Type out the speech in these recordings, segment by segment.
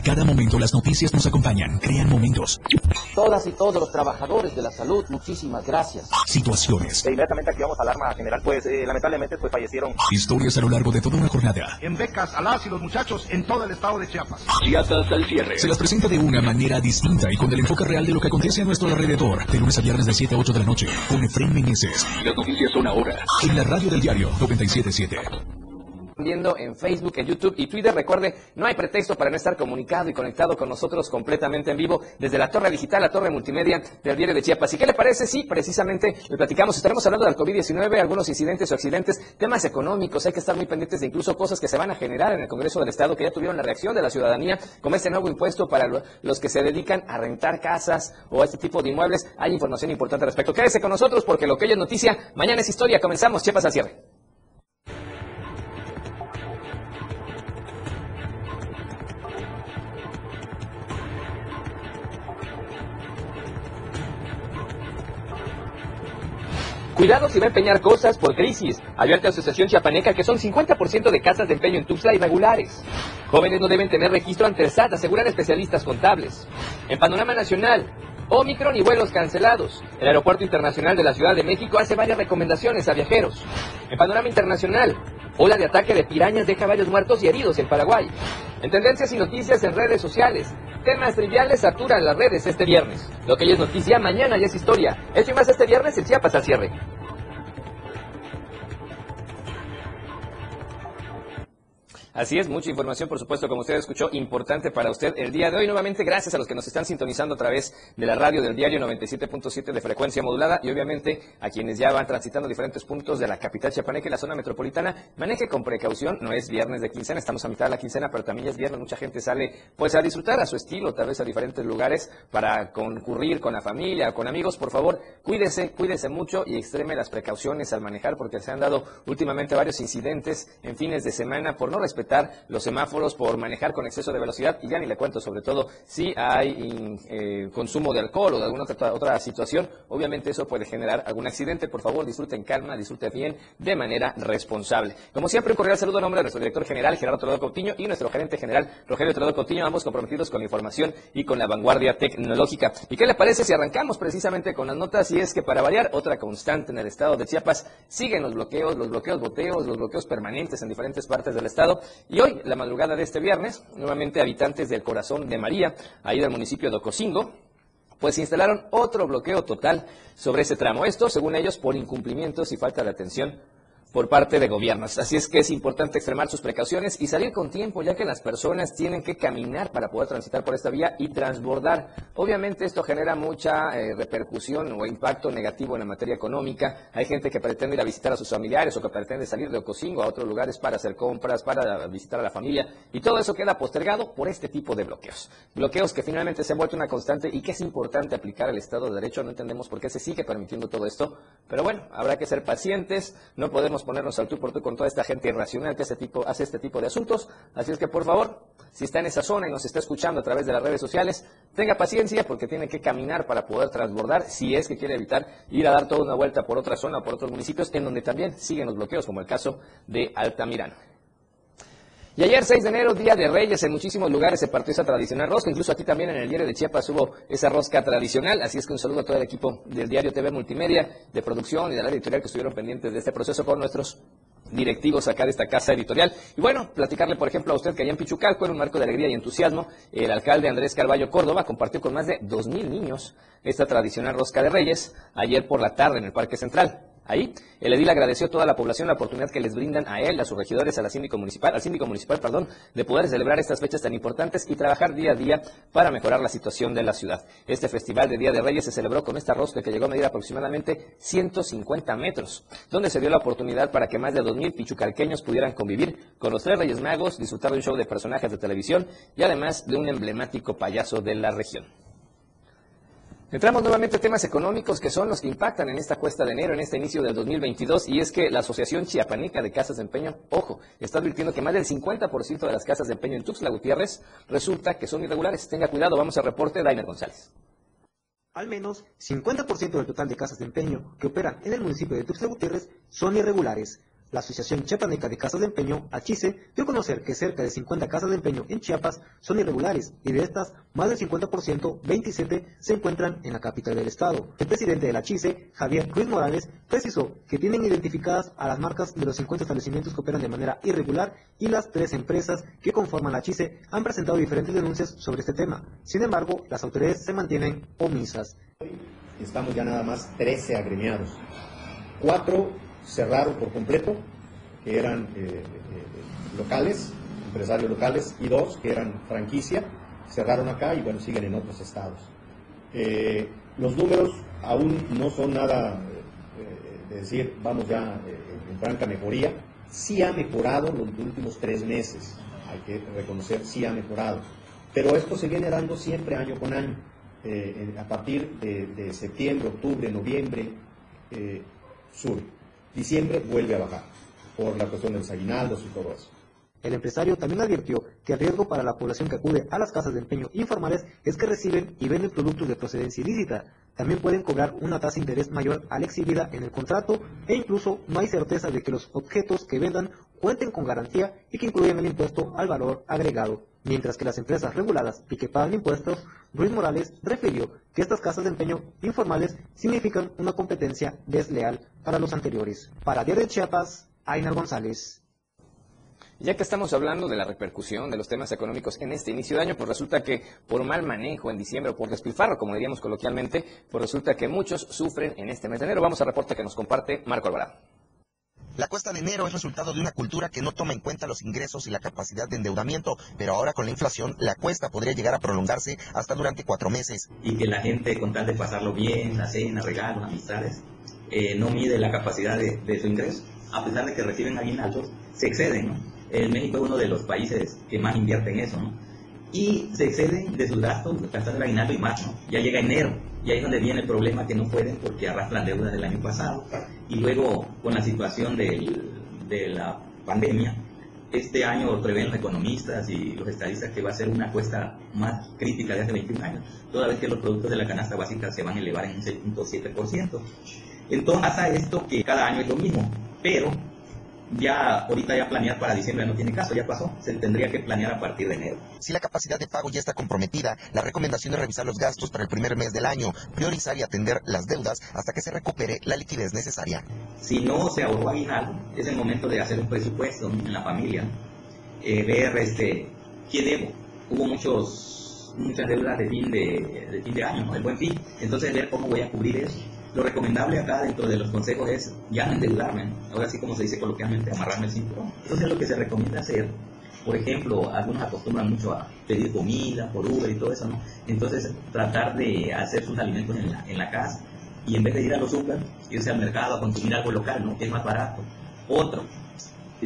A cada momento las noticias nos acompañan, crean momentos. Todas y todos los trabajadores de la salud, muchísimas gracias. Situaciones. E inmediatamente activamos alarma general, pues eh, lamentablemente pues fallecieron. Historias a lo largo de toda una jornada. En becas a las y los muchachos en todo el estado de Chiapas. Chiapas al cierre. Se las presenta de una manera distinta y con el enfoque real de lo que acontece a nuestro alrededor. De lunes a viernes de 7 a 8 de la noche. Con Efraín Meneses. Las noticias son ahora. En la radio del diario 977 viendo en Facebook, en YouTube y Twitter. Recuerde, no hay pretexto para no estar comunicado y conectado con nosotros completamente en vivo desde la torre digital, la torre multimedia del diario de Chiapas. ¿Y qué le parece? Sí, precisamente le platicamos. Estaremos hablando del COVID-19, algunos incidentes o accidentes, temas económicos. Hay que estar muy pendientes de incluso cosas que se van a generar en el Congreso del Estado que ya tuvieron la reacción de la ciudadanía, como este nuevo impuesto para los que se dedican a rentar casas o este tipo de inmuebles. Hay información importante al respecto. Quédese con nosotros porque lo que hoy es noticia, mañana es historia. Comenzamos. Chiapas al cierre. Cuidado si va a empeñar cosas por crisis. Advierte la Asociación Chiapaneca que son 50% de casas de empeño en Tuxtla irregulares. Jóvenes no deben tener registro ante el SAT, aseguran especialistas contables. En panorama nacional, Omicron y vuelos cancelados. El Aeropuerto Internacional de la Ciudad de México hace varias recomendaciones a viajeros. En panorama internacional, ola de ataque de pirañas deja varios muertos y heridos en Paraguay. En tendencias y noticias en redes sociales, temas triviales saturan las redes este viernes. Lo que hoy es noticia, mañana ya es historia. Esto y más este viernes en Chiapas al cierre. Así es, mucha información, por supuesto, como usted escuchó, importante para usted el día de hoy. Nuevamente, gracias a los que nos están sintonizando a través de la radio del diario 97.7 de frecuencia modulada y obviamente a quienes ya van transitando diferentes puntos de la capital chiapaneca y la zona metropolitana. Maneje con precaución, no es viernes de quincena, estamos a mitad de la quincena, pero también es viernes, mucha gente sale pues a disfrutar a su estilo, tal vez a diferentes lugares para concurrir con la familia, con amigos. Por favor, cuídese, cuídese mucho y extreme las precauciones al manejar porque se han dado últimamente varios incidentes en fines de semana por no respetar los semáforos, por manejar con exceso de velocidad y ya ni le cuento sobre todo si hay eh, consumo de alcohol o de alguna otra, otra situación, obviamente eso puede generar algún accidente. Por favor, disfruten calma, disfruten bien, de manera responsable. Como siempre, un cordial saludo a nombre de nuestro director general, Gerardo Toledo Coutinho, y nuestro gerente general, Rogelio Toledo Coutinho, ambos comprometidos con la información y con la vanguardia tecnológica. ¿Y qué le parece si arrancamos precisamente con las notas? Y es que para variar, otra constante en el estado de Chiapas, siguen los bloqueos, los bloqueos boteos, los bloqueos permanentes en diferentes partes del estado. Y hoy, la madrugada de este viernes, nuevamente habitantes del corazón de María, ahí del municipio de Ocosingo, pues instalaron otro bloqueo total sobre ese tramo. Esto, según ellos, por incumplimientos y falta de atención por parte de gobiernos. Así es que es importante extremar sus precauciones y salir con tiempo, ya que las personas tienen que caminar para poder transitar por esta vía y transbordar. Obviamente esto genera mucha eh, repercusión o impacto negativo en la materia económica. Hay gente que pretende ir a visitar a sus familiares o que pretende salir de Ocosingo a otros lugares para hacer compras, para visitar a la familia y todo eso queda postergado por este tipo de bloqueos. Bloqueos que finalmente se han vuelto una constante y que es importante aplicar al Estado de Derecho. No entendemos por qué se sigue permitiendo todo esto, pero bueno, habrá que ser pacientes, no podemos ponernos al tú por con toda esta gente irracional que tipo, hace este tipo de asuntos. Así es que, por favor, si está en esa zona y nos está escuchando a través de las redes sociales, tenga paciencia porque tiene que caminar para poder transbordar si es que quiere evitar ir a dar toda una vuelta por otra zona, por otros municipios, en donde también siguen los bloqueos, como el caso de Altamirano. Y ayer, 6 de enero, Día de Reyes, en muchísimos lugares se partió esa tradicional rosca. Incluso aquí también en el diario de Chiapas hubo esa rosca tradicional. Así es que un saludo a todo el equipo del diario TV Multimedia, de producción y de la editorial que estuvieron pendientes de este proceso con nuestros directivos acá de esta casa editorial. Y bueno, platicarle, por ejemplo, a usted que allá en Pichucalco, en un marco de alegría y entusiasmo, el alcalde Andrés Carballo Córdoba compartió con más de 2.000 niños esta tradicional rosca de Reyes ayer por la tarde en el Parque Central. Ahí, el edil agradeció a toda la población la oportunidad que les brindan a él, a sus regidores, a la síndico municipal, al síndico municipal, perdón, de poder celebrar estas fechas tan importantes y trabajar día a día para mejorar la situación de la ciudad. Este festival de Día de Reyes se celebró con esta rosca que llegó a medir aproximadamente 150 metros, donde se dio la oportunidad para que más de 2.000 pichucalqueños pudieran convivir con los tres Reyes Magos, disfrutar de un show de personajes de televisión y además de un emblemático payaso de la región. Entramos nuevamente a temas económicos que son los que impactan en esta cuesta de enero, en este inicio del 2022, y es que la Asociación Chiapaneca de Casas de Empeño, ojo, está advirtiendo que más del 50% de las casas de empeño en Tuxtla Gutiérrez resulta que son irregulares. Tenga cuidado, vamos al reporte de González. Al menos 50% del total de casas de empeño que operan en el municipio de Tuxtla Gutiérrez son irregulares. La Asociación Chiapaneca de Casas de Empeño, Achise, dio a conocer que cerca de 50 casas de empeño en Chiapas son irregulares y de estas, más del 50%, 27, se encuentran en la capital del estado. El presidente de la Achise, Javier Ruiz Morales, precisó que tienen identificadas a las marcas de los 50 establecimientos que operan de manera irregular y las tres empresas que conforman la Achise han presentado diferentes denuncias sobre este tema. Sin embargo, las autoridades se mantienen omisas. Estamos ya nada más 13 agremiados. Cuatro cerraron por completo, que eran eh, eh, locales, empresarios locales, y dos que eran franquicia, cerraron acá y bueno, siguen en otros estados. Eh, los números aún no son nada de decir, vamos ya en franca mejoría, sí ha mejorado los últimos tres meses, hay que reconocer, sí ha mejorado, pero esto se viene dando siempre año con año. a partir de, septiembre, octubre, noviembre, sube. Diciembre vuelve a bajar por la cuestión de los aguinaldos y todo eso. El empresario también advirtió que el riesgo para la población que acude a las casas de empeño informales es que reciben y venden productos de procedencia ilícita. También pueden cobrar una tasa de interés mayor a la exhibida en el contrato e incluso no hay certeza de que los objetos que vendan cuenten con garantía y que incluyan el impuesto al valor agregado. Mientras que las empresas reguladas y que pagan impuestos, Ruiz Morales refirió que estas casas de empeño informales significan una competencia desleal para los anteriores. Para Diario de Chiapas, Ainar González. Ya que estamos hablando de la repercusión de los temas económicos en este inicio de año, pues resulta que por mal manejo en diciembre o por despilfarro, como diríamos coloquialmente, pues resulta que muchos sufren en este mes de enero. Vamos a reporte que nos comparte Marco Alvarado. La cuesta de enero es resultado de una cultura que no toma en cuenta los ingresos y la capacidad de endeudamiento, pero ahora con la inflación la cuesta podría llegar a prolongarse hasta durante cuatro meses. Y que la gente con tal de pasarlo bien, la cena, regalos, amistades, eh, no mide la capacidad de, su ingreso. A pesar de que reciben aguinaldos, se exceden, ¿no? El México es uno de los países que más invierte en eso, ¿no? Y se exceden de sus gastos, gastar el aguinaldo y más. Ya llega enero, y ahí es donde viene el problema que no pueden porque arrastran deudas del año pasado. Y luego, con la situación de la pandemia, este año prevén los economistas y los estadistas que va a ser una cuesta más crítica de hace 21 años, toda vez que los productos de la canasta básica se van a elevar en un 6.7%. Entonces pasa esto que cada año es lo mismo, pero ya ahorita ya planear para diciembre no tiene caso, ya pasó, se tendría que planear a partir de enero. Si la capacidad de pago ya está comprometida, la recomendación es revisar los gastos para el primer mes del año, priorizar y atender las deudas hasta que se recupere la liquidez necesaria. Si no se ahorró aguinaldo, es el momento de hacer un presupuesto en la familia, eh, ver este, qué debo. Hubo muchos, muchas deudas de fin de, fin de año, ¿no? el buen fin, entonces ver cómo voy a cubrir eso lo recomendable acá dentro de los consejos es ya no endeudarme, ahora sí como se dice coloquialmente, amarrarme el cinturón. Entonces lo que se recomienda hacer, por ejemplo, algunos acostumbran mucho a pedir comida por Uber y todo eso, ¿no? Entonces tratar de hacer sus alimentos en la, en la casa y en vez de ir a los super, irse al mercado a consumir algo local, ¿no? Que es más barato. Otro,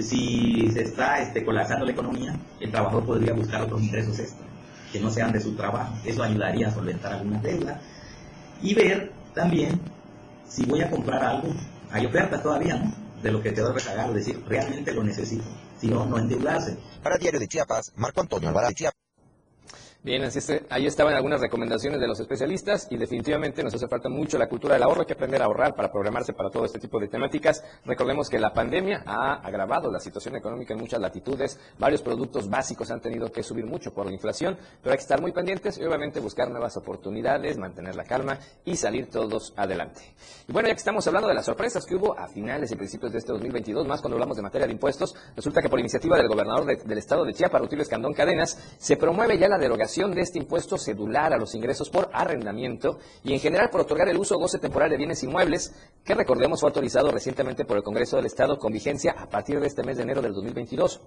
si se está este, colapsando la economía, el trabajador podría buscar otros ingresos extra, que no sean de su trabajo. Eso ayudaría a solventar alguna deuda. Y ver también si voy a comprar algo, hay ofertas todavía, ¿no? De lo que te doy regalo, decir, realmente lo necesito. Si no, no endeudarse. Para Diario de Chiapas, Marco Antonio Alvarado. Bien, así es, ahí estaban algunas recomendaciones de los especialistas y definitivamente nos hace falta mucho la cultura del ahorro, hay que aprender a ahorrar para programarse para todo este tipo de temáticas. Recordemos que la pandemia ha agravado la situación económica en muchas latitudes, varios productos básicos han tenido que subir mucho por la inflación, pero hay que estar muy pendientes y obviamente buscar nuevas oportunidades, mantener la calma y salir todos adelante. Y bueno, ya que estamos hablando de las sorpresas que hubo a finales y principios de este 2022, más cuando hablamos de materia de impuestos, resulta que por iniciativa del gobernador del estado de Chiapas, Rutilio Escandón Cadenas, se promueve ya la derogación de este impuesto cedular a los ingresos por arrendamiento y en general por otorgar el uso o goce temporal de bienes inmuebles, que recordemos fue autorizado recientemente por el Congreso del Estado con vigencia a partir de este mes de enero del 2022.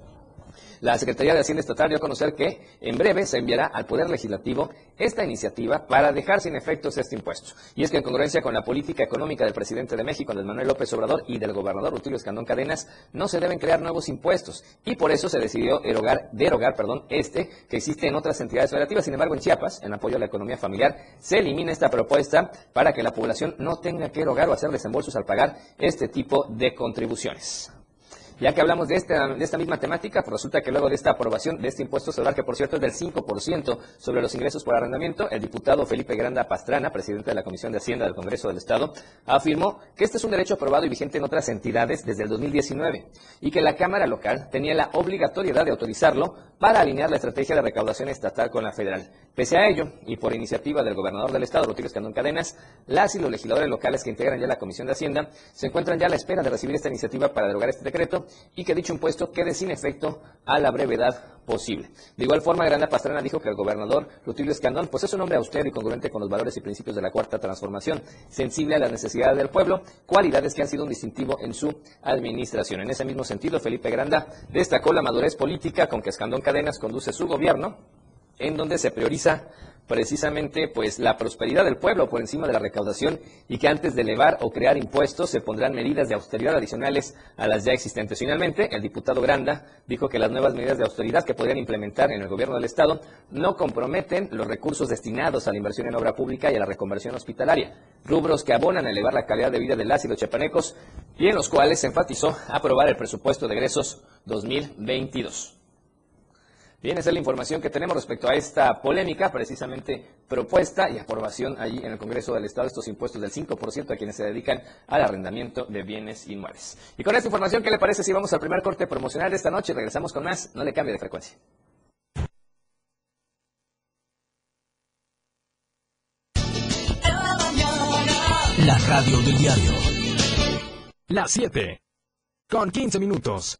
La Secretaría de Hacienda Estatal dio a conocer que en breve se enviará al Poder Legislativo esta iniciativa para dejar sin efectos este impuesto. Y es que en congruencia con la política económica del presidente de México, Andrés Manuel López Obrador, y del gobernador Rutilio Escandón Cadenas, no se deben crear nuevos impuestos. Y por eso se decidió erogar, derogar perdón, este que existe en otras entidades federativas. Sin embargo, en Chiapas, en apoyo a la economía familiar, se elimina esta propuesta para que la población no tenga que erogar o hacer desembolsos al pagar este tipo de contribuciones. Ya que hablamos de esta, de esta misma temática, pues resulta que luego de esta aprobación de este impuesto solar, que por cierto es del 5% sobre los ingresos por arrendamiento, el diputado Felipe Granda Pastrana, presidente de la Comisión de Hacienda del Congreso del Estado, afirmó que este es un derecho aprobado y vigente en otras entidades desde el 2019 y que la Cámara local tenía la obligatoriedad de autorizarlo para alinear la estrategia de recaudación estatal con la federal. Pese a ello, y por iniciativa del gobernador del Estado, Rodríguez Candón Cadenas, las y los legisladores locales que integran ya la Comisión de Hacienda se encuentran ya a la espera de recibir esta iniciativa para derogar este decreto y que dicho impuesto quede sin efecto a la brevedad posible. De igual forma, Granda Pastrana dijo que el gobernador Rutilio Escandón pues es un hombre austero y congruente con los valores y principios de la Cuarta Transformación, sensible a las necesidades del pueblo, cualidades que han sido un distintivo en su administración. En ese mismo sentido, Felipe Granda destacó la madurez política con que Escandón Cadenas conduce su gobierno, en donde se prioriza precisamente pues la prosperidad del pueblo por encima de la recaudación y que antes de elevar o crear impuestos se pondrán medidas de austeridad adicionales a las ya existentes. Finalmente, el diputado Granda dijo que las nuevas medidas de austeridad que podrían implementar en el gobierno del Estado no comprometen los recursos destinados a la inversión en obra pública y a la reconversión hospitalaria, rubros que abonan a elevar la calidad de vida del las los chapanecos y en los cuales se enfatizó aprobar el presupuesto de egresos 2022. Bien, esa es la información que tenemos respecto a esta polémica, precisamente propuesta y aprobación allí en el Congreso del Estado, estos impuestos del 5% a quienes se dedican al arrendamiento de bienes inmuebles. Y con esta información, ¿qué le parece si vamos al primer corte promocional de esta noche? Regresamos con más, no le cambie de frecuencia. La radio del diario. Las 7. Con 15 minutos.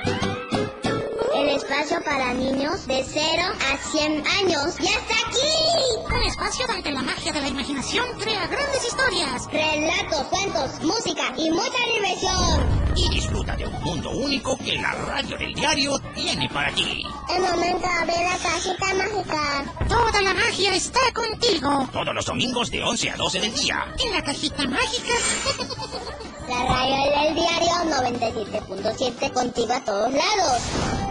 Espacio para niños de 0 a 100 años ya está aquí. Un espacio donde la magia de la imaginación crea grandes historias. Relatos, cuentos, música y mucha diversión. Y disfruta de un mundo único que la radio del diario tiene para ti. El momento de abrir la cajita mágica. Toda la magia está contigo. Todos los domingos de 11 a 12 del día. En la cajita mágica. La radio del diario 97.7 contigo a todos lados.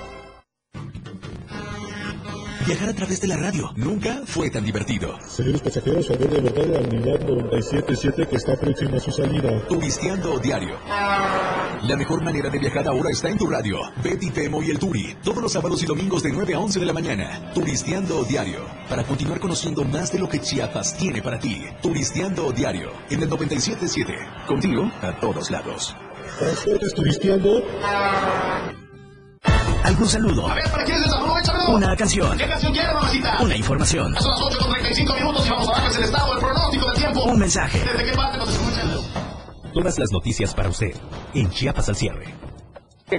Viajar a través de la radio nunca fue tan divertido. Señores pasajeros, favor de abordar la unidad 977 que está próxima a su salida. Turisteando diario. La mejor manera de viajar ahora está en tu radio. Betty Temo y el Turi. Todos los sábados y domingos de 9 a 11 de la mañana. Turisteando diario. Para continuar conociendo más de lo que Chiapas tiene para ti. Turisteando diario. En el 97.7. Contigo a todos lados. Transportes turisteando. ¿Algún saludo? A ver, ¿para quién es. Una canción. ¿Qué canción quiere, mamacita? Una información. Son las 8 con 35 minutos y vamos a darles el estado, el pronóstico del tiempo. Un mensaje. ¿Desde qué parte nos escuchan? Todas las noticias para usted en Chiapas al cierre.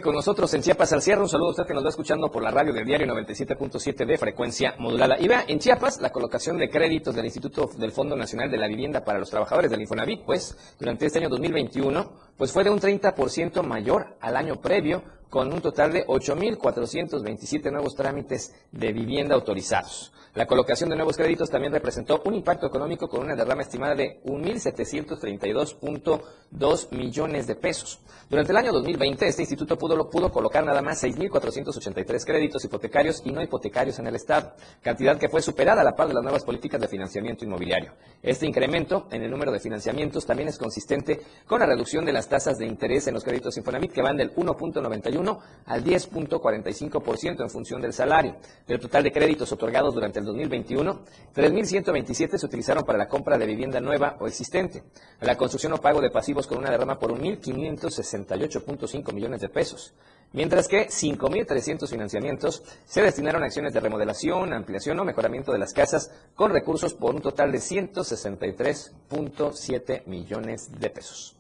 Con nosotros en Chiapas al cierre, un saludo a usted que nos va escuchando por la radio del diario 97.7 de frecuencia modulada. Y vea, en Chiapas, la colocación de créditos del Instituto del Fondo Nacional de la Vivienda para los Trabajadores del Infonavit, pues, durante este año 2021, pues fue de un 30% mayor al año previo, con un total de 8.427 nuevos trámites de vivienda autorizados. La colocación de nuevos créditos también representó un impacto económico con una derrama estimada de 1.732.2 millones de pesos. Durante el año 2020, este instituto pudo, pudo colocar nada más 6.483 créditos hipotecarios y no hipotecarios en el Estado, cantidad que fue superada a la par de las nuevas políticas de financiamiento inmobiliario. Este incremento en el número de financiamientos también es consistente con la reducción de las tasas de interés en los créditos Infonavit, que van del 1.91 2021 al 10.45% en función del salario. Del total de créditos otorgados durante el 2021, 3.127 se utilizaron para la compra de vivienda nueva o existente, la construcción o pago de pasivos con una derrama por 1.568.5 millones de pesos mientras que 5.300 financiamientos se destinaron a acciones de remodelación, ampliación o mejoramiento de las casas con recursos por un total de 163.7 millones de pesos.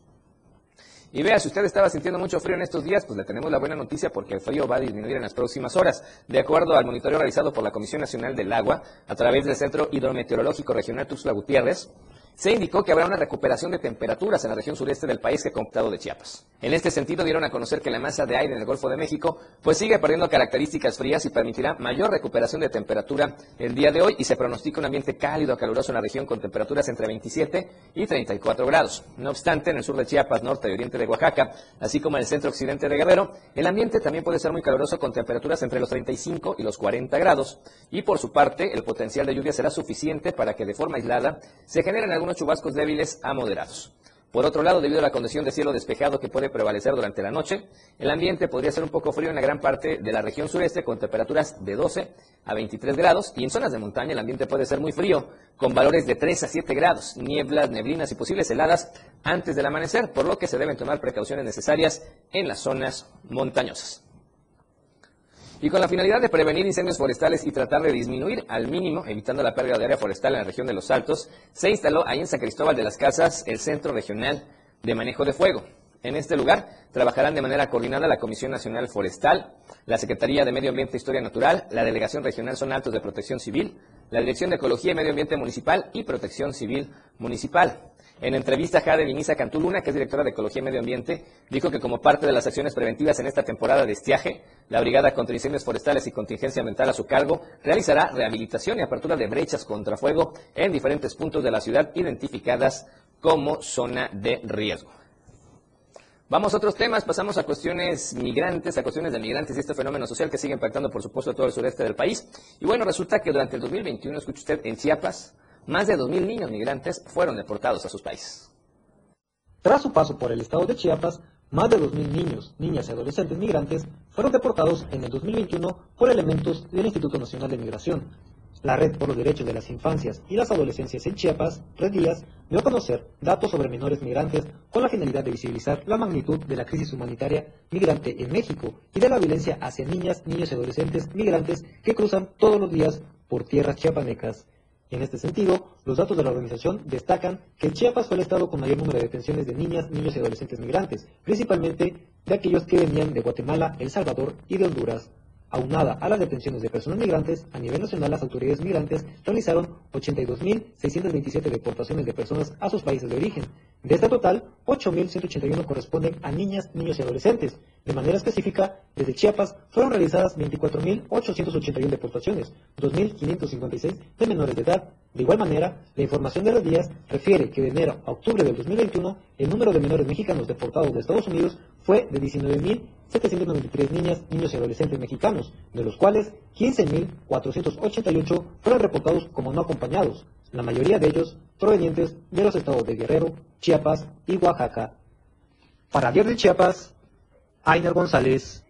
Y vea, si usted estaba sintiendo mucho frío en estos días, pues le tenemos la buena noticia porque el frío va a disminuir en las próximas horas. De acuerdo al monitoreo realizado por la Comisión Nacional del Agua, a través del Centro Hidrometeorológico Regional Tuxtla Gutiérrez, se indicó que habrá una recuperación de temperaturas en la región sureste del país que ha computado de Chiapas. En este sentido, dieron a conocer que la masa de aire en el Golfo de México pues sigue perdiendo características frías y permitirá mayor recuperación de temperatura el día de hoy y se pronostica un ambiente cálido, caluroso en la región con temperaturas entre 27 y 34 grados. No obstante, en el sur de Chiapas, norte y oriente de Oaxaca, así como en el centro occidente de Guerrero, el ambiente también puede ser muy caluroso con temperaturas entre los 35 y los 40 grados. Y por su parte, el potencial de lluvia será suficiente para que de forma aislada se generen algunos chubascos débiles a moderados. Por otro lado, debido a la condición de cielo despejado que puede prevalecer durante la noche, el ambiente podría ser un poco frío en la gran parte de la región sureste con temperaturas de 12 a 23 grados y en zonas de montaña el ambiente puede ser muy frío con valores de 3 a 7 grados, nieblas, neblinas y posibles heladas antes del amanecer, por lo que se deben tomar precauciones necesarias en las zonas montañosas. Y con la finalidad de prevenir incendios forestales y tratar de disminuir al mínimo, evitando la pérdida de área forestal en la región de Los Altos, se instaló ahí en San Cristóbal de las Casas el Centro Regional de Manejo de Fuego. En este lugar trabajarán de manera coordinada la Comisión Nacional Forestal, la Secretaría de Medio Ambiente e Historia Natural, la Delegación Regional Son Altos de Protección Civil, la Dirección de Ecología y Medio Ambiente Municipal y Protección Civil Municipal. En entrevista, Jade Vinisa Cantuluna, que es directora de Ecología y Medio Ambiente, dijo que como parte de las acciones preventivas en esta temporada de estiaje, la Brigada contra Incendios Forestales y Contingencia Ambiental a su cargo realizará rehabilitación y apertura de brechas contra fuego en diferentes puntos de la ciudad identificadas como zona de riesgo. Vamos a otros temas, pasamos a cuestiones migrantes, a cuestiones de migrantes y este fenómeno social que sigue impactando, por supuesto, todo el sureste del país. Y bueno, resulta que durante el 2021, escucha usted, en Chiapas, más de 2.000 niños migrantes fueron deportados a sus países. Tras su paso por el estado de Chiapas, más de 2.000 niños, niñas y adolescentes migrantes fueron deportados en el 2021 por elementos del Instituto Nacional de Migración. La Red por los Derechos de las Infancias y las Adolescencias en Chiapas, Red Díaz, dio a conocer datos sobre menores migrantes con la finalidad de visibilizar la magnitud de la crisis humanitaria migrante en México y de la violencia hacia niñas, niños y adolescentes migrantes que cruzan todos los días por tierras chiapanecas. En este sentido, los datos de la organización destacan que Chiapas fue el estado con mayor número de detenciones de niñas, niños y adolescentes migrantes, principalmente de aquellos que venían de Guatemala, El Salvador y de Honduras. Aunada a las detenciones de personas migrantes, a nivel nacional las autoridades migrantes realizaron 82.627 deportaciones de personas a sus países de origen. De este total, 8.181 corresponden a niñas, niños y adolescentes. De manera específica, desde Chiapas fueron realizadas 24.881 deportaciones, 2.556 de menores de edad. De igual manera, la información de los días refiere que de enero a octubre del 2021, el número de menores mexicanos deportados de Estados Unidos fue de 19.793 niñas, niños y adolescentes mexicanos, de los cuales 15.488 fueron reportados como no acompañados, la mayoría de ellos provenientes de los estados de Guerrero, Chiapas y Oaxaca. Para Diario de Chiapas, Ainer González.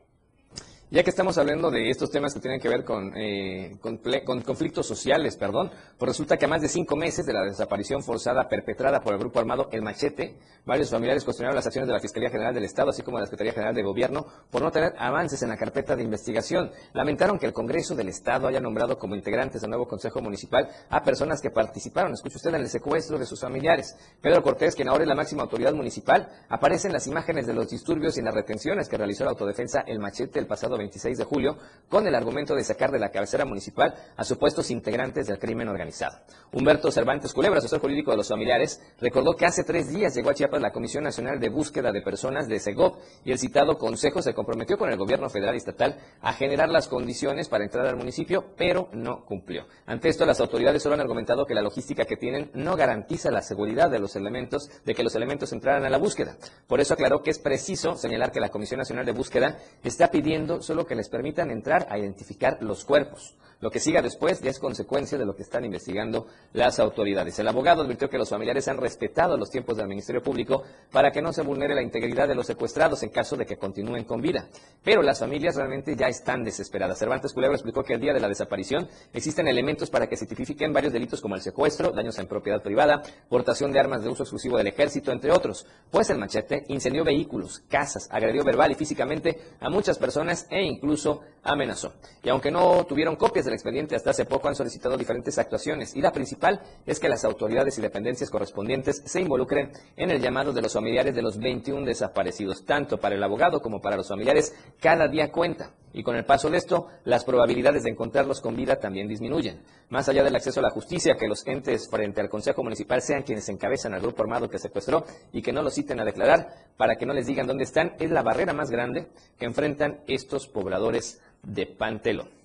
Ya que estamos hablando de estos temas que tienen que ver con, eh, con, con, conflictos sociales, perdón, pues resulta que a más de cinco meses de la desaparición forzada perpetrada por el grupo armado El Machete, varios familiares cuestionaron las acciones de la Fiscalía General del Estado, así como de la Secretaría General de Gobierno, por no tener avances en la carpeta de investigación. Lamentaron que el Congreso del Estado haya nombrado como integrantes del nuevo Consejo Municipal a personas que participaron, escuche usted, en el secuestro de sus familiares. Pedro Cortés, quien ahora es la máxima autoridad municipal, aparece en las imágenes de los disturbios y las retenciones que realizó la autodefensa El Machete el pasado 26 de julio con el argumento de sacar de la cabecera municipal a supuestos integrantes del crimen organizado. Humberto Cervantes Culebra, asesor jurídico de los familiares, recordó que hace tres días llegó a Chiapas la Comisión Nacional de Búsqueda de Personas de SEGOP y el citado consejo se comprometió con el gobierno federal y estatal a generar las condiciones para entrar al municipio, pero no cumplió. Ante esto, las autoridades solo han argumentado que la logística que tienen no garantiza la seguridad de los elementos, de que los elementos entraran a la búsqueda. Por eso aclaró que es preciso señalar que la Comisión Nacional de Búsqueda está pidiendo solo que les permitan entrar a identificar los cuerpos. Lo que siga después ya es consecuencia de lo que están investigando las autoridades. El abogado advirtió que los familiares han respetado los tiempos del Ministerio Público para que no se vulnere la integridad de los secuestrados en caso de que continúen con vida. Pero las familias realmente ya están desesperadas. Cervantes Culebro explicó que el día de la desaparición existen elementos para que se tipifiquen varios delitos como el secuestro, daños en propiedad privada, portación de armas de uso exclusivo del ejército, entre otros. Pues el machete incendió vehículos, casas, agredió verbal y físicamente a muchas personas e incluso amenazó. Y aunque no tuvieron copias expediente hasta hace poco, han solicitado diferentes actuaciones y la principal es que las autoridades y dependencias correspondientes se involucren en el llamado de los familiares de los 21 desaparecidos. Tanto para el abogado como para los familiares, cada día cuenta. Y con el paso de esto, las probabilidades de encontrarlos con vida también disminuyen. Más allá del acceso a la justicia, que los entes frente al Consejo Municipal sean quienes encabezan al grupo armado que secuestró y que no los citen a declarar para que no les digan dónde están, es la barrera más grande que enfrentan estos pobladores de Pantelón.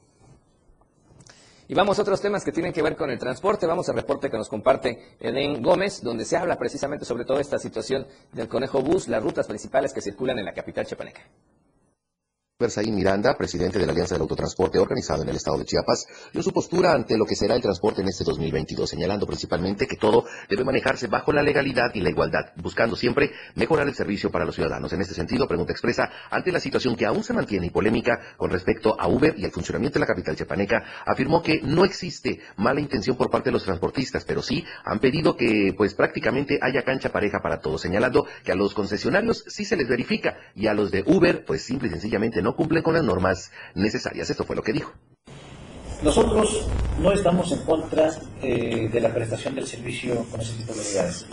Y vamos a otros temas que tienen que ver con el transporte. Vamos al reporte que nos comparte Eden Gómez, donde se habla precisamente sobre toda esta situación del conejo bus, las rutas principales que circulan en la capital chapaneca. Versaín Miranda, presidente de la Alianza del Autotransporte organizado en el estado de Chiapas, dio su postura ante lo que será el transporte en este 2022, señalando principalmente que todo debe manejarse bajo la legalidad y la igualdad, buscando siempre mejorar el servicio para los ciudadanos. En este sentido, pregunta expresa ante la situación que aún se mantiene y polémica con respecto a Uber y el funcionamiento de la capital chiapaneca, afirmó que no existe mala intención por parte de los transportistas, pero sí han pedido que pues prácticamente haya cancha pareja para todos, señalando que a los concesionarios sí se les verifica y a los de Uber pues simple y sencillamente no cumplen con las normas necesarias. Esto fue lo que dijo. Nosotros no estamos en contra eh, de la prestación del servicio con ese tipo de unidades,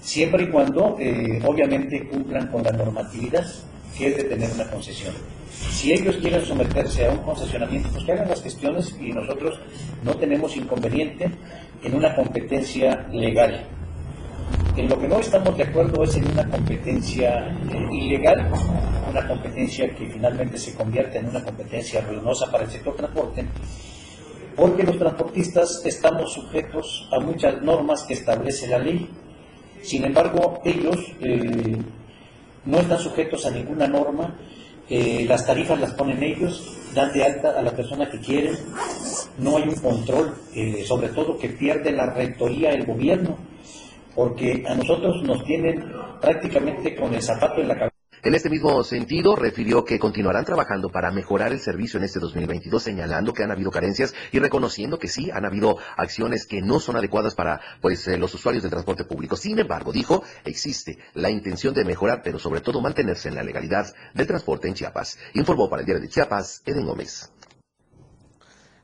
siempre y cuando eh, obviamente cumplan con la normatividad que es de tener una concesión. Si ellos quieren someterse a un concesionamiento, pues que hagan las gestiones y nosotros no tenemos inconveniente en una competencia legal. En lo que no estamos de acuerdo es en una competencia eh, ilegal, una competencia que finalmente se convierte en una competencia ruinosa para el sector transporte, porque los transportistas estamos sujetos a muchas normas que establece la ley. Sin embargo, ellos eh, no están sujetos a ninguna norma, eh, las tarifas las ponen ellos, dan de alta a la persona que quieren, no hay un control, sobre todo que pierde la rectoría el gobierno porque a nosotros nos tienen prácticamente con el zapato en la cabeza. En este mismo sentido, refirió que continuarán trabajando para mejorar el servicio en este 2022, señalando que han habido carencias y reconociendo que sí han habido acciones que no son adecuadas para pues eh, los usuarios del transporte público. Sin embargo, dijo, existe la intención de mejorar, pero sobre todo mantenerse en la legalidad del transporte en Chiapas. Informó para el diario de Chiapas, Eden Gómez.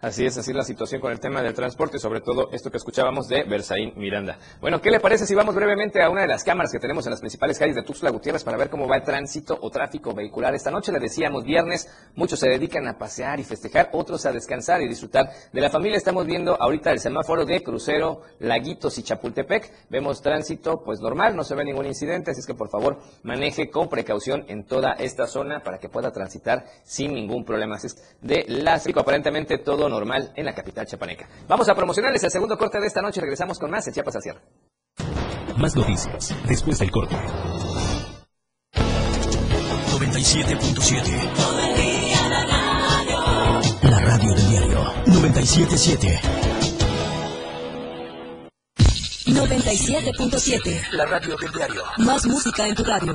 Así es, así es la situación con el tema del transporte, sobre todo esto que escuchábamos de Versaín Miranda. Bueno, ¿qué le parece si vamos brevemente a una de las cámaras que tenemos en las principales calles de Tuxtla Gutiérrez para ver cómo va el tránsito o tráfico vehicular? Esta noche le decíamos viernes, muchos se dedican a pasear y festejar, otros a descansar y disfrutar de la familia. Estamos viendo ahorita el semáforo de Crucero, Laguitos y Chapultepec. Vemos tránsito pues normal, no se ve ningún incidente, así es que por favor maneje con precaución en toda esta zona para que pueda transitar sin ningún problema. Así es de la aparentemente todo normal en la capital chapaneca. Vamos a promocionarles el segundo corte de esta noche. Regresamos con más en Chiapas al cierre. Más noticias después del corte. 97.7 La radio del diario 977 97.7 La radio del diario Más música en tu radio.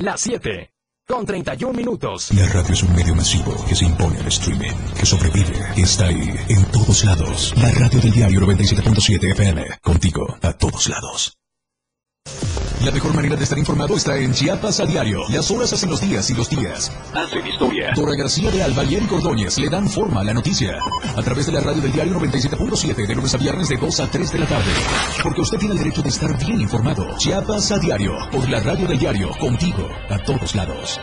Las 7. Con 31 minutos. La radio es un medio masivo que se impone al streaming, que sobrevive, que está ahí, en todos lados. La radio del diario 97.7 FM. Contigo, a todos lados. La mejor manera de estar informado está en Chiapas a diario. Las horas hacen los días y los días hacen historia. Dora García de Alba y Eric Ordóñez le dan forma a la noticia. A través de la radio del diario 97.7 de lunes a viernes de 2 a 3 de la tarde. Porque usted tiene el derecho de estar bien informado. Chiapas a diario. Por la radio del diario. Contigo. A todos lados.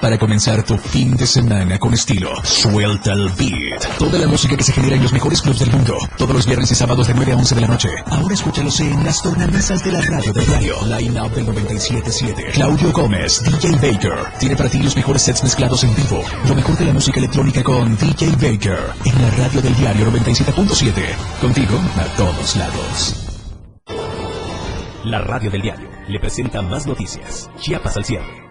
Para comenzar tu fin de semana con estilo, suelta el beat. Toda la música que se genera en los mejores clubs del mundo. Todos los viernes y sábados de 9 a 11 de la noche. Ahora escúchalos en las tornamesas de la radio del diario. Line Up del 97.7. Claudio Gómez, DJ Baker. Tiene para ti los mejores sets mezclados en vivo. Lo mejor de la música electrónica con DJ Baker. En la radio del diario 97.7. Contigo a todos lados. La radio del diario le presenta más noticias. Chiapas al cierre.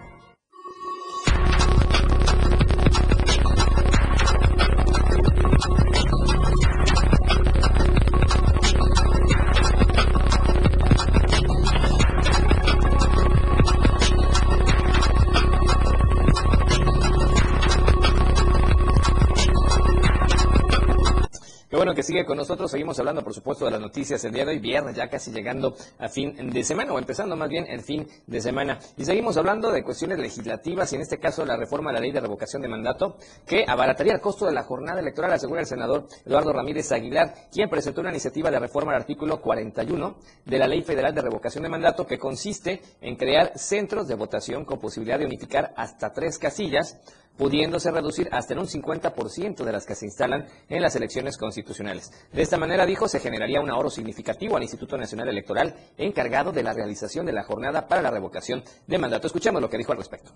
Que sigue con nosotros. Seguimos hablando, por supuesto, de las noticias el día de hoy, viernes, ya casi llegando a fin de semana, o empezando más bien el fin de semana. Y seguimos hablando de cuestiones legislativas, y en este caso la reforma a la ley de revocación de mandato, que abarataría el costo de la jornada electoral, asegura el senador Eduardo Ramírez Aguilar, quien presentó una iniciativa de reforma al artículo 41 de la Ley Federal de Revocación de Mandato, que consiste en crear centros de votación con posibilidad de unificar hasta tres casillas pudiéndose reducir hasta en un 50% de las que se instalan en las elecciones constitucionales. De esta manera, dijo, se generaría un ahorro significativo al Instituto Nacional Electoral encargado de la realización de la jornada para la revocación de mandato. Escuchemos lo que dijo al respecto.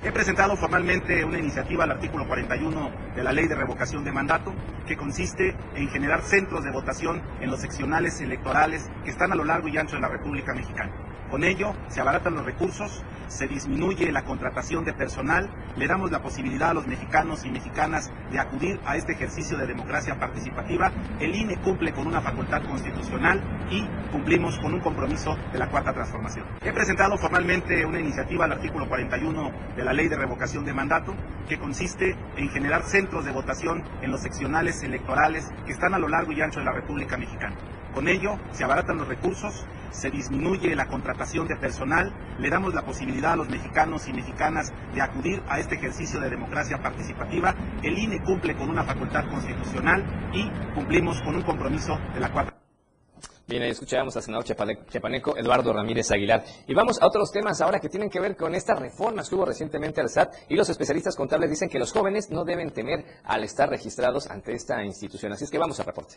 He presentado formalmente una iniciativa al artículo 41 de la Ley de Revocación de Mandato, que consiste en generar centros de votación en los seccionales electorales que están a lo largo y ancho de la República Mexicana. Con ello se abaratan los recursos, se disminuye la contratación de personal, le damos la posibilidad a los mexicanos y mexicanas de acudir a este ejercicio de democracia participativa. El INE cumple con una facultad constitucional y cumplimos con un compromiso de la Cuarta Transformación. He presentado formalmente una iniciativa al artículo 41 de la Ley de Revocación de Mandato, que consiste en generar centros de votación en los seccionales electorales que están a lo largo y ancho de la República Mexicana. Con ello se abaratan los recursos, se disminuye la contratación de personal, le damos la posibilidad a los mexicanos y mexicanas de acudir a este ejercicio de democracia participativa. El INE cumple con una facultad constitucional y cumplimos con un compromiso de la cuarta. Bien, ahí escuchábamos al senador chapaneco Eduardo Ramírez Aguilar. Y vamos a otros temas ahora que tienen que ver con estas reformas que hubo recientemente al SAT y los especialistas contables dicen que los jóvenes no deben temer al estar registrados ante esta institución. Así es que vamos al reporte.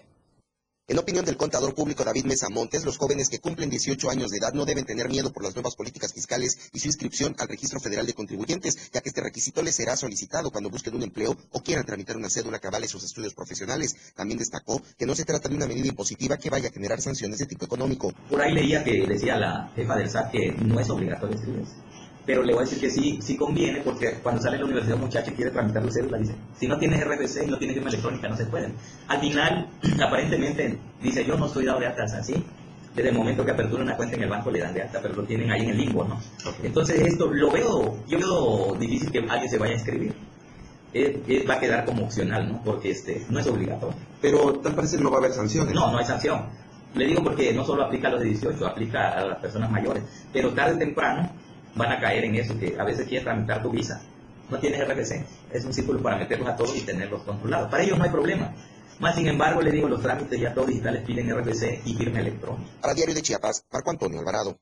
En opinión del contador público David Mesa Montes, los jóvenes que cumplen 18 años de edad no deben tener miedo por las nuevas políticas fiscales y su inscripción al Registro Federal de Contribuyentes, ya que este requisito les será solicitado cuando busquen un empleo o quieran tramitar una cédula que avale sus estudios profesionales. También destacó que no se trata de una medida impositiva que vaya a generar sanciones de tipo económico. Por ahí leía que decía la jefa del SAT que no es obligatorio inscribirse. Pero le voy a decir que sí, sí conviene porque cuando sale de la universidad un muchacho quiere tramitar la cédula, dice, si no tienes RFC y no tienes firma electrónica, no se puede. Al final, aparentemente, dice, yo no estoy dado de alta así. Desde el momento que apertura una cuenta en el banco le dan de alta, pero lo tienen ahí en el limbo, ¿no? Entonces esto lo veo, yo veo difícil que alguien se vaya a inscribir. Eh, eh, va a quedar como opcional, ¿no? Porque este, no es obligatorio. Pero tal parece que no va a haber sanciones. No, no hay sanción. Le digo porque no solo aplica a los de 18, aplica a las personas mayores. Pero tarde o temprano van a caer en eso, que a veces quieres tramitar tu visa. No tienes RFC. Es un círculo para meterlos a todos y tenerlos controlados. Para ellos no hay problema. Más sin embargo, le digo, los trámites ya todos digitales piden RFC y firma electrónica. Para Diario de Chiapas, Marco Antonio Alvarado.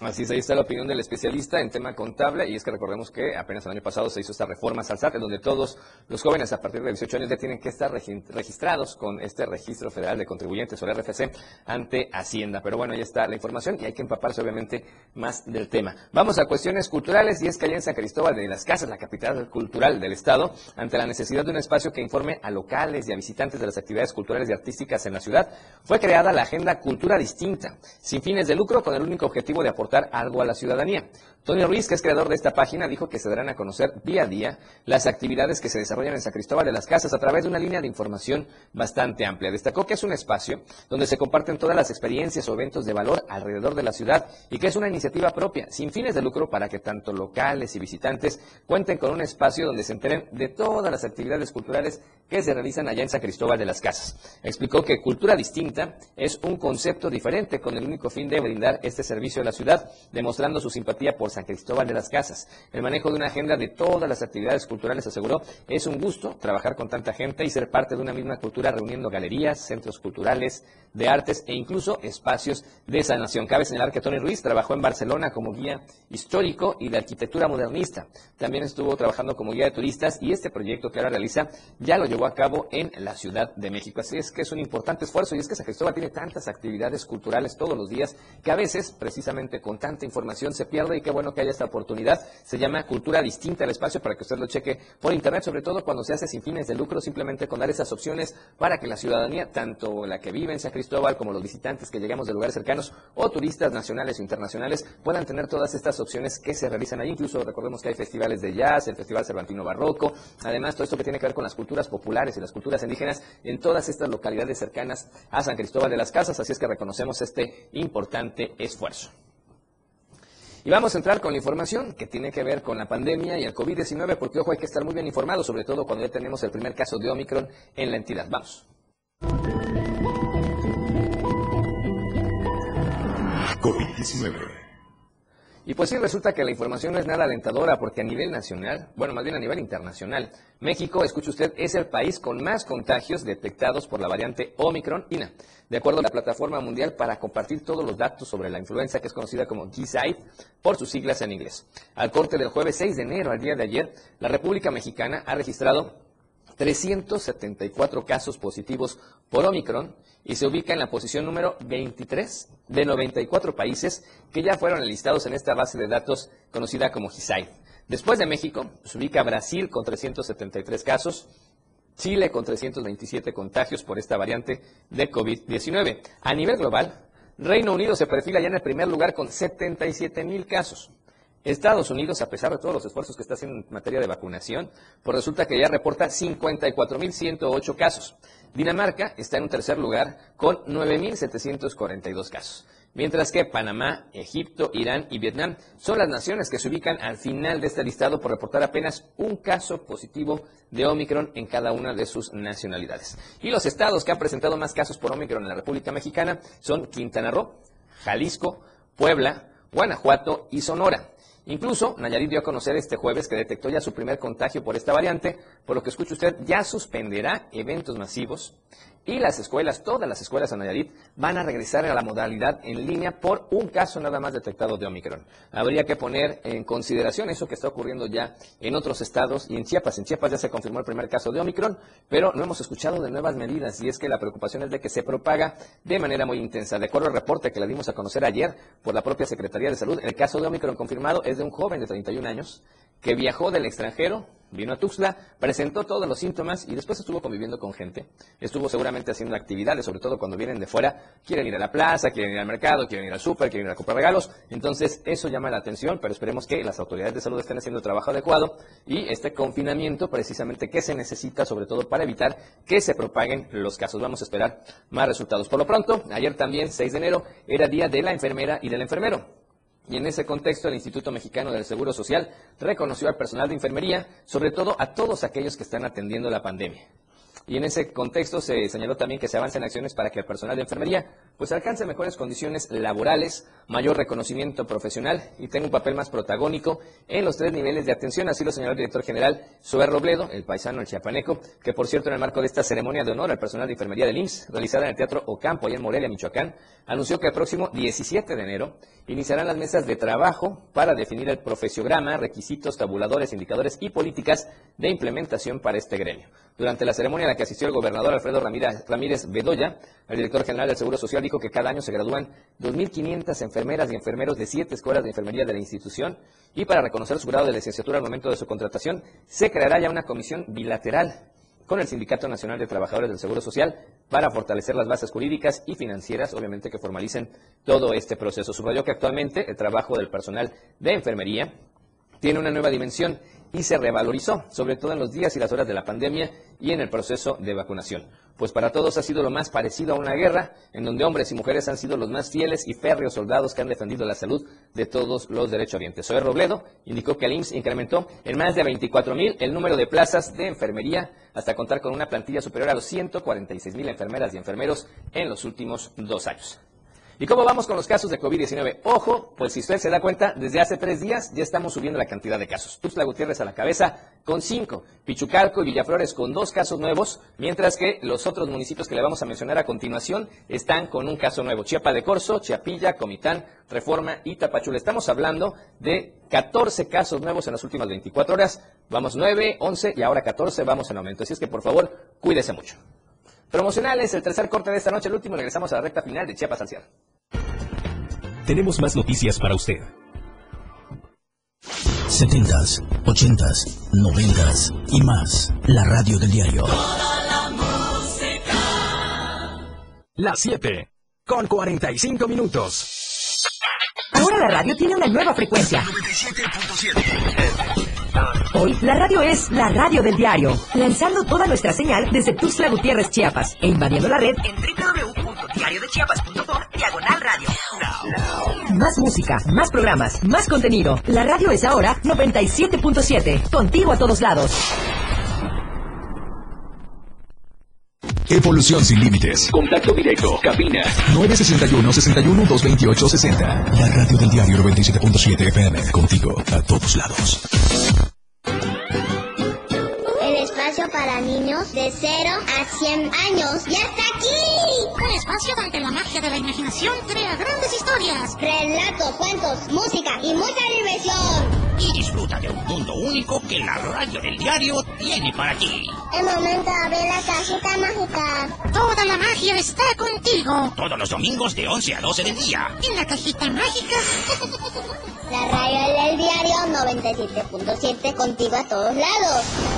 Así es, ahí está la opinión del especialista en tema contable y es que recordemos que apenas el año pasado se hizo esta reforma al SAT en donde todos los jóvenes a partir de 18 años ya tienen que estar regi- registrados con este registro federal de contribuyentes o RFC ante Hacienda. Pero bueno, ahí está la información y hay que empaparse obviamente más del tema. Vamos a cuestiones culturales y es que allá en San Cristóbal de las Casas, la capital cultural del estado, ante la necesidad de un espacio que informe a locales y a visitantes de las actividades culturales y artísticas en la ciudad, fue creada la agenda Cultura Distinta, sin fines de lucro, con el único objetivo de aportar algo a la ciudadanía. Tony Ruiz, que es creador de esta página, dijo que se darán a conocer día a día las actividades que se desarrollan en San Cristóbal de las Casas a través de una línea de información bastante amplia. Destacó que es un espacio donde se comparten todas las experiencias o eventos de valor alrededor de la ciudad y que es una iniciativa propia, sin fines de lucro, para que tanto locales y visitantes cuenten con un espacio donde se enteren de todas las actividades culturales que se realizan allá en San Cristóbal de las Casas. Explicó que cultura distinta es un concepto diferente con el único fin de brindar este servicio a la ciudad ciudad, demostrando su simpatía por San Cristóbal de las Casas. El manejo de una agenda de todas las actividades culturales, aseguró, es un gusto trabajar con tanta gente y ser parte de una misma cultura reuniendo galerías, centros culturales, de artes e incluso espacios de sanación. Cabe señalar que Tony Ruiz trabajó en Barcelona como guía histórico y de arquitectura modernista. También estuvo trabajando como guía de turistas y este proyecto que ahora realiza ya lo llevó a cabo en la Ciudad de México. Así es que es un importante esfuerzo y es que San Cristóbal tiene tantas actividades culturales todos los días que a veces, precisamente con tanta información, se pierde y qué bueno que haya esta oportunidad. Se llama Cultura Distinta el espacio para que usted lo cheque por internet, sobre todo cuando se hace sin fines de lucro, simplemente con dar esas opciones para que la ciudadanía, tanto la que vive en San Cristóbal como los visitantes que llegamos de lugares cercanos o turistas nacionales o internacionales, puedan tener todas estas opciones que se realizan ahí. Incluso recordemos que hay festivales de jazz, el Festival Cervantino Barroco, además todo esto que tiene que ver con las culturas populares y las culturas indígenas en todas estas localidades cercanas a San Cristóbal de las Casas, así es que reconocemos este importante esfuerzo. Y vamos a entrar con la información que tiene que ver con la pandemia y el COVID-19, porque ojo, hay que estar muy bien informado, sobre todo cuando ya tenemos el primer caso de Omicron en la entidad. Vamos. COVID-19. Y pues sí, resulta que la información no es nada alentadora porque a nivel nacional, bueno, más bien a nivel internacional, México, escuche usted, es el país con más contagios detectados por la variante Omicron INA. De acuerdo a la plataforma mundial para compartir todos los datos sobre la influenza, que es conocida como GSIDE por sus siglas en inglés. Al corte del jueves 6 de enero al día de ayer, la República Mexicana ha registrado 374 casos positivos por Omicron y se ubica en la posición número 23 de 94 países que ya fueron enlistados en esta base de datos conocida como GISAID. Después de México, se ubica Brasil con 373 casos, Chile con 327 contagios por esta variante de COVID-19. A nivel global, Reino Unido se perfila ya en el primer lugar con 77 mil casos. Estados Unidos, a pesar de todos los esfuerzos que está haciendo en materia de vacunación, pues resulta que ya reporta 54.108 casos. Dinamarca está en un tercer lugar con 9.742 casos. Mientras que Panamá, Egipto, Irán y Vietnam son las naciones que se ubican al final de este listado por reportar apenas un caso positivo de Omicron en cada una de sus nacionalidades. Y los estados que han presentado más casos por Omicron en la República Mexicana son Quintana Roo, Jalisco, Puebla, Guanajuato y Sonora. Incluso Nayarit dio a conocer este jueves que detectó ya su primer contagio por esta variante, por lo que escucha usted, ya suspenderá eventos masivos y las escuelas, todas las escuelas en Nayarit, van a regresar a la modalidad en línea por un caso nada más detectado de Omicron. Habría que poner en consideración eso que está ocurriendo ya en otros estados y en Chiapas. En Chiapas ya se confirmó el primer caso de Omicron, pero no hemos escuchado de nuevas medidas y es que la preocupación es de que se propaga de manera muy intensa. De acuerdo al reporte que le dimos a conocer ayer por la propia Secretaría de Salud, el caso de Omicron confirmado es de un joven de 31 años que viajó del extranjero, vino a Tuxtla, presentó todos los síntomas y después estuvo conviviendo con gente. Estuvo seguramente haciendo actividades, sobre todo cuando vienen de fuera, quieren ir a la plaza, quieren ir al mercado, quieren ir al súper, quieren ir a comprar regalos. Entonces, eso llama la atención, pero esperemos que las autoridades de salud estén haciendo el trabajo adecuado y este confinamiento, precisamente, que se necesita, sobre todo para evitar que se propaguen los casos. Vamos a esperar más resultados. Por lo pronto, ayer también, 6 de enero, era día de la enfermera y del enfermero. Y en ese contexto, el Instituto Mexicano del Seguro Social reconoció al personal de enfermería, sobre todo a todos aquellos que están atendiendo la pandemia. Y en ese contexto se señaló también que se avancen acciones para que el personal de enfermería pues alcance mejores condiciones laborales, mayor reconocimiento profesional y tenga un papel más protagónico en los tres niveles de atención. Así lo señaló el director general Zoé Robledo, el paisano, el chiapaneco, que por cierto en el marco de esta ceremonia de honor al personal de enfermería del IMSS, realizada en el Teatro Ocampo, allá en Morelia, Michoacán, anunció que el próximo 17 de enero iniciarán las mesas de trabajo para definir el profesiograma, requisitos, tabuladores, indicadores y políticas de implementación para este gremio. Durante la ceremonia la que asistió el gobernador Alfredo Ramírez, Ramírez Bedoya, el director general del Seguro Social dijo que cada año se gradúan 2.500 enfermeras y enfermeros de siete escuelas de enfermería de la institución y para reconocer su grado de licenciatura al momento de su contratación se creará ya una comisión bilateral con el Sindicato Nacional de Trabajadores del Seguro Social para fortalecer las bases jurídicas y financieras, obviamente que formalicen todo este proceso. Subrayó que actualmente el trabajo del personal de enfermería tiene una nueva dimensión y se revalorizó, sobre todo en los días y las horas de la pandemia y en el proceso de vacunación. Pues para todos ha sido lo más parecido a una guerra, en donde hombres y mujeres han sido los más fieles y férreos soldados que han defendido la salud de todos los derechohabientes. Soy Robledo indicó que el IMSS incrementó en más de 24 mil el número de plazas de enfermería hasta contar con una plantilla superior a los 146 mil enfermeras y enfermeros en los últimos dos años. ¿Y cómo vamos con los casos de COVID-19? Ojo, pues si usted se da cuenta, desde hace tres días ya estamos subiendo la cantidad de casos. Tuxtla Gutiérrez a la cabeza con cinco, Pichucalco y Villaflores con dos casos nuevos, mientras que los otros municipios que le vamos a mencionar a continuación están con un caso nuevo. Chiapa de Corzo, Chiapilla, Comitán, Reforma y Tapachula. Estamos hablando de 14 casos nuevos en las últimas 24 horas. Vamos 9, 11 y ahora 14, vamos en aumento. Así es que por favor, cuídese mucho. Promocionales, el tercer corte de esta noche, el último, regresamos a la recta final de Chiapas al cierre. Tenemos más noticias para usted. 70s, 80s, 90s y más. La radio del diario. Las 7 con 45 minutos. Ahora la radio tiene una nueva frecuencia. Hoy la radio es la radio del diario, lanzando toda nuestra señal desde Tuxtla Gutiérrez, Chiapas e invadiendo la red en www.diariodechiapas.com diagonal radio. Más música, más programas, más contenido. La radio es ahora 97.7, contigo a todos lados. Evolución sin límites. Contacto directo, cabina. 961-61-228-60. La radio del diario 97.7 FM. Contigo a todos lados. Niños de 0 a 100 años ya está aquí. Un espacio donde la magia de la imaginación crea grandes historias. Relatos, cuentos, música y mucha diversión. Y disfruta de un mundo único que la radio del diario tiene para ti. El momento de abrir la cajita mágica. Toda la magia está contigo. Todos los domingos de 11 a 12 del día. En la cajita mágica. La radio del diario 97.7 contigo a todos lados.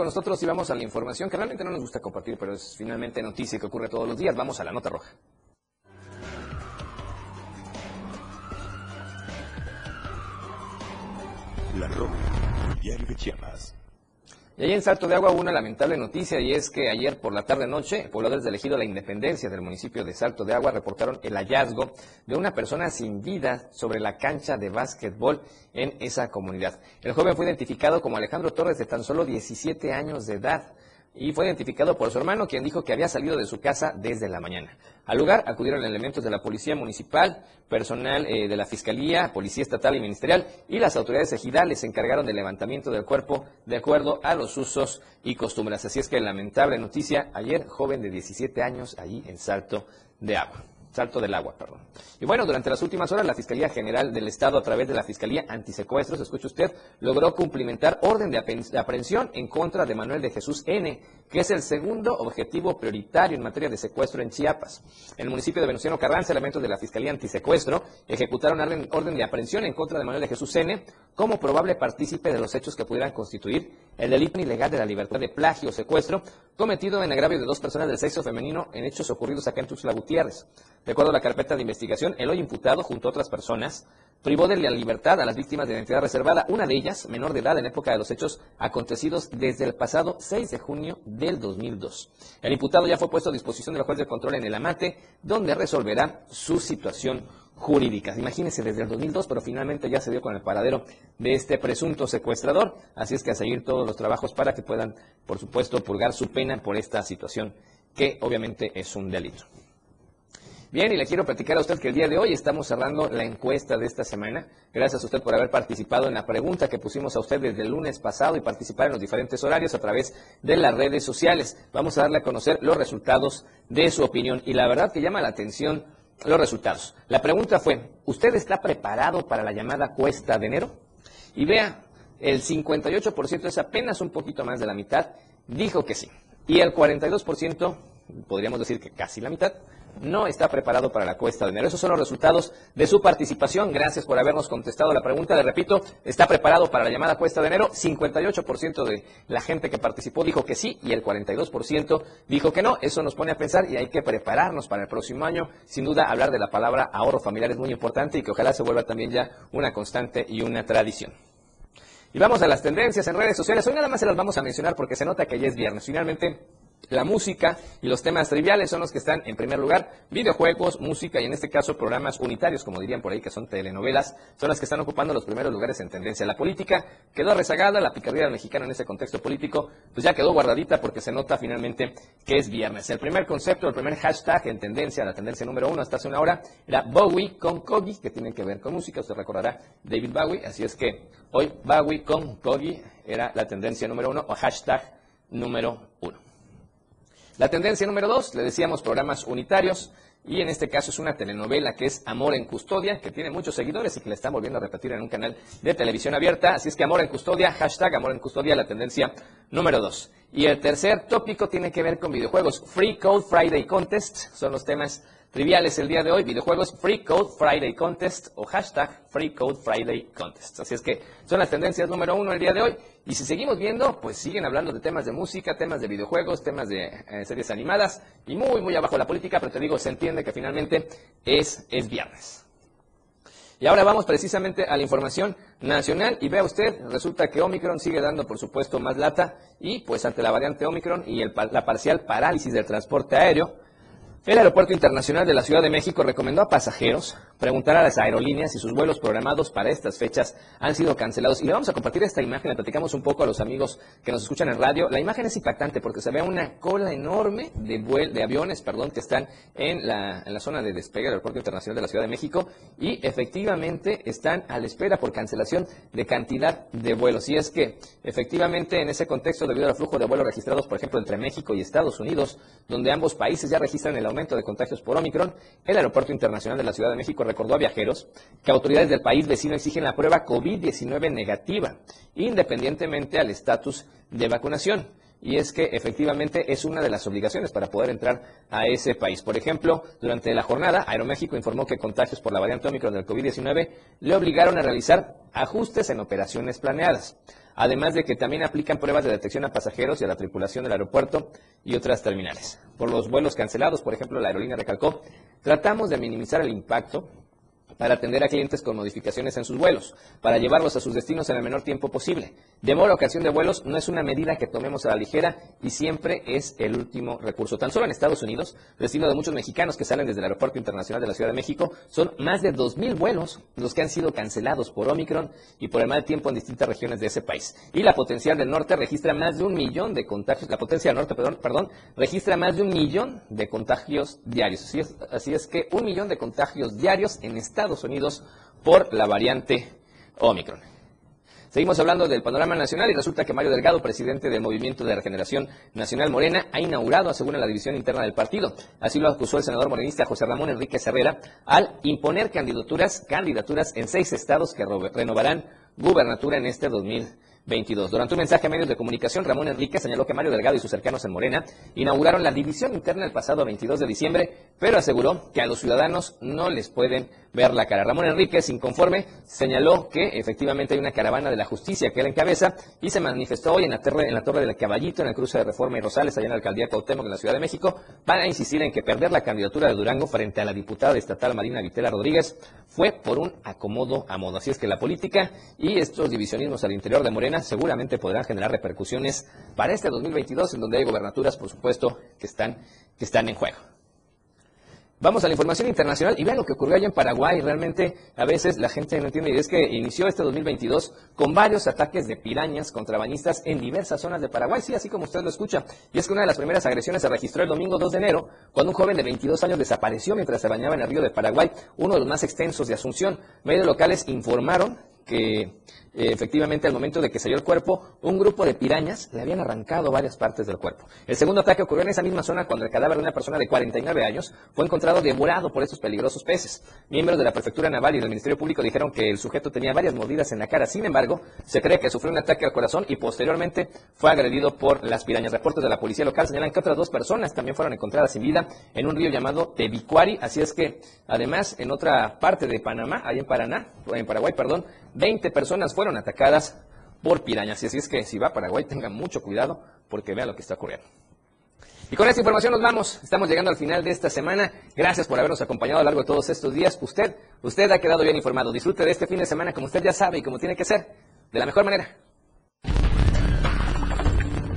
Con nosotros y vamos a la información que realmente no nos gusta compartir, pero es finalmente noticia que ocurre todos los días. Vamos a la nota roja. Ahí en Salto de Agua una lamentable noticia y es que ayer por la tarde-noche, pobladores del Ejido La Independencia del municipio de Salto de Agua reportaron el hallazgo de una persona sin vida sobre la cancha de básquetbol en esa comunidad. El joven fue identificado como Alejandro Torres de tan solo 17 años de edad y fue identificado por su hermano, quien dijo que había salido de su casa desde la mañana. Al lugar acudieron elementos de la Policía Municipal, personal eh, de la Fiscalía, Policía Estatal y Ministerial y las autoridades ejidales se encargaron del levantamiento del cuerpo de acuerdo a los usos y costumbres. Así es que lamentable noticia, ayer joven de 17 años allí en Salto de Agua. Salto del agua, perdón. Y bueno, durante las últimas horas, la Fiscalía General del Estado, a través de la Fiscalía Antisecuestros, escuche usted, logró cumplimentar orden de aprehensión en contra de Manuel de Jesús N., que es el segundo objetivo prioritario en materia de secuestro en Chiapas. En el municipio de Venustiano Carranza, elementos de la Fiscalía Antisecuestro ejecutaron orden de aprehensión en contra de Manuel de Jesús N. como probable partícipe de los hechos que pudieran constituir el delito ilegal de la libertad de plagio o secuestro cometido en agravio de dos personas del sexo femenino en hechos ocurridos acá en Tuxtla Gutiérrez. De acuerdo a la carpeta de investigación, el hoy imputado, junto a otras personas, privó de la libertad a las víctimas de identidad reservada, una de ellas menor de edad en época de los hechos acontecidos desde el pasado 6 de junio del 2002. El imputado ya fue puesto a disposición del juez de control en el Amate, donde resolverá su situación jurídica. Imagínense desde el 2002, pero finalmente ya se dio con el paradero de este presunto secuestrador, así es que a seguir todos los trabajos para que puedan, por supuesto, purgar su pena por esta situación que obviamente es un delito. Bien, y le quiero platicar a usted que el día de hoy estamos cerrando la encuesta de esta semana. Gracias a usted por haber participado en la pregunta que pusimos a usted desde el lunes pasado y participar en los diferentes horarios a través de las redes sociales. Vamos a darle a conocer los resultados de su opinión. Y la verdad que llama la atención los resultados. La pregunta fue, ¿usted está preparado para la llamada cuesta de enero? Y vea, el 58% es apenas un poquito más de la mitad, dijo que sí. Y el 42%, podríamos decir que casi la mitad, no está preparado para la cuesta de enero. Esos son los resultados de su participación. Gracias por habernos contestado la pregunta. Le repito, ¿está preparado para la llamada cuesta de enero? 58% de la gente que participó dijo que sí y el 42% dijo que no. Eso nos pone a pensar y hay que prepararnos para el próximo año. Sin duda, hablar de la palabra ahorro familiar es muy importante y que ojalá se vuelva también ya una constante y una tradición. Y vamos a las tendencias en redes sociales. Hoy nada más se las vamos a mencionar porque se nota que ya es viernes. Finalmente, la música y los temas triviales son los que están en primer lugar. Videojuegos, música y en este caso programas unitarios, como dirían por ahí que son telenovelas, son las que están ocupando los primeros lugares en tendencia. La política quedó rezagada, la picardía mexicana en ese contexto político, pues ya quedó guardadita porque se nota finalmente que es viernes. El primer concepto, el primer hashtag en tendencia, la tendencia número uno hasta hace una hora, era Bowie con Kogi, que tiene que ver con música. Usted recordará David Bowie, así es que hoy Bowie con Kogi era la tendencia número uno o hashtag número uno. La tendencia número dos, le decíamos programas unitarios, y en este caso es una telenovela que es Amor en Custodia, que tiene muchos seguidores y que la están volviendo a repetir en un canal de televisión abierta. Así es que Amor en Custodia, hashtag Amor en Custodia, la tendencia número dos. Y el tercer tópico tiene que ver con videojuegos. Free Code Friday Contest son los temas triviales el día de hoy, videojuegos Free Code Friday Contest o hashtag Free Code Friday Contest. Así es que son las tendencias número uno el día de hoy. Y si seguimos viendo, pues siguen hablando de temas de música, temas de videojuegos, temas de eh, series animadas y muy, muy abajo la política, pero te digo, se entiende que finalmente es, es viernes. Y ahora vamos precisamente a la información nacional y vea usted, resulta que Omicron sigue dando por supuesto más lata y pues ante la variante Omicron y el, la parcial parálisis del transporte aéreo, el Aeropuerto Internacional de la Ciudad de México recomendó a pasajeros preguntar a las aerolíneas si sus vuelos programados para estas fechas han sido cancelados. Y le vamos a compartir esta imagen, le platicamos un poco a los amigos que nos escuchan en radio. La imagen es impactante porque se ve una cola enorme de, de aviones perdón, que están en la, en la zona de despegue del Aeropuerto Internacional de la Ciudad de México y efectivamente están a la espera por cancelación de cantidad de vuelos. Y es que efectivamente en ese contexto, debido al flujo de vuelos registrados, por ejemplo, entre México y Estados Unidos, donde ambos países ya registran el aumento de contagios por Omicron, el Aeropuerto Internacional de la Ciudad de México recordó a viajeros que autoridades del país vecino exigen la prueba COVID-19 negativa, independientemente al estatus de vacunación. Y es que efectivamente es una de las obligaciones para poder entrar a ese país. Por ejemplo, durante la jornada, Aeroméxico informó que contagios por la variante Omicron del COVID-19 le obligaron a realizar ajustes en operaciones planeadas además de que también aplican pruebas de detección a pasajeros y a la tripulación del aeropuerto y otras terminales. Por los vuelos cancelados, por ejemplo, la aerolínea recalcó, tratamos de minimizar el impacto para atender a clientes con modificaciones en sus vuelos, para llevarlos a sus destinos en el menor tiempo posible. Demora ocasión de vuelos no es una medida que tomemos a la ligera y siempre es el último recurso. Tan solo en Estados Unidos, destino de muchos mexicanos que salen desde el Aeropuerto Internacional de la Ciudad de México, son más de 2.000 vuelos los que han sido cancelados por Omicron y por el mal tiempo en distintas regiones de ese país. Y la potencial del norte registra más de un millón de contagios, la potencia del norte, perdón, perdón registra más de un millón de contagios diarios. Así es, así es que un millón de contagios diarios en Estados Unidos por la variante Omicron. Seguimos hablando del panorama nacional y resulta que Mario Delgado, presidente del Movimiento de Regeneración Nacional Morena, ha inaugurado, según la división interna del partido. Así lo acusó el senador morenista José Ramón Enrique Herrera al imponer candidaturas, candidaturas en seis estados que renovarán gubernatura en este 2020. 22. Durante un mensaje a medios de comunicación, Ramón Enrique señaló que Mario Delgado y sus cercanos en Morena inauguraron la división interna el pasado 22 de diciembre, pero aseguró que a los ciudadanos no les pueden ver la cara. Ramón Enrique, inconforme, señaló que efectivamente hay una caravana de la justicia que él encabeza y se manifestó hoy en la, torre, en la Torre del Caballito, en el cruce de Reforma y Rosales, allá en la alcaldía Cuauhtémoc, en la Ciudad de México, para insistir en que perder la candidatura de Durango frente a la diputada estatal Marina Vitela Rodríguez fue por un acomodo a modo. Así es que la política y estos divisionismos al interior de Morena seguramente podrán generar repercusiones para este 2022, en donde hay gobernaturas, por supuesto, que están, que están en juego. Vamos a la información internacional y vean lo que ocurrió allá en Paraguay. Realmente a veces la gente no entiende y es que inició este 2022 con varios ataques de pirañas contra bañistas en diversas zonas de Paraguay. Sí, así como usted lo escucha. Y es que una de las primeras agresiones se registró el domingo 2 de enero cuando un joven de 22 años desapareció mientras se bañaba en el río de Paraguay, uno de los más extensos de Asunción. Medios locales informaron que efectivamente al momento de que salió el cuerpo, un grupo de pirañas le habían arrancado varias partes del cuerpo. El segundo ataque ocurrió en esa misma zona cuando el cadáver de una persona de 49 años fue encontrado devorado por estos peligrosos peces. Miembros de la Prefectura Naval y del Ministerio Público dijeron que el sujeto tenía varias mordidas en la cara. Sin embargo, se cree que sufrió un ataque al corazón y posteriormente fue agredido por las pirañas. Reportes de la policía local señalan que otras dos personas también fueron encontradas sin vida en un río llamado Tebicuari. Así es que, además, en otra parte de Panamá, ahí en Paraná, en Paraguay, perdón, 20 personas fueron atacadas por pirañas. Y así es que si va a Paraguay, tenga mucho cuidado porque vea lo que está ocurriendo. Y con esta información nos vamos. Estamos llegando al final de esta semana. Gracias por habernos acompañado a lo largo de todos estos días. Usted, usted ha quedado bien informado. Disfrute de este fin de semana como usted ya sabe y como tiene que ser, de la mejor manera.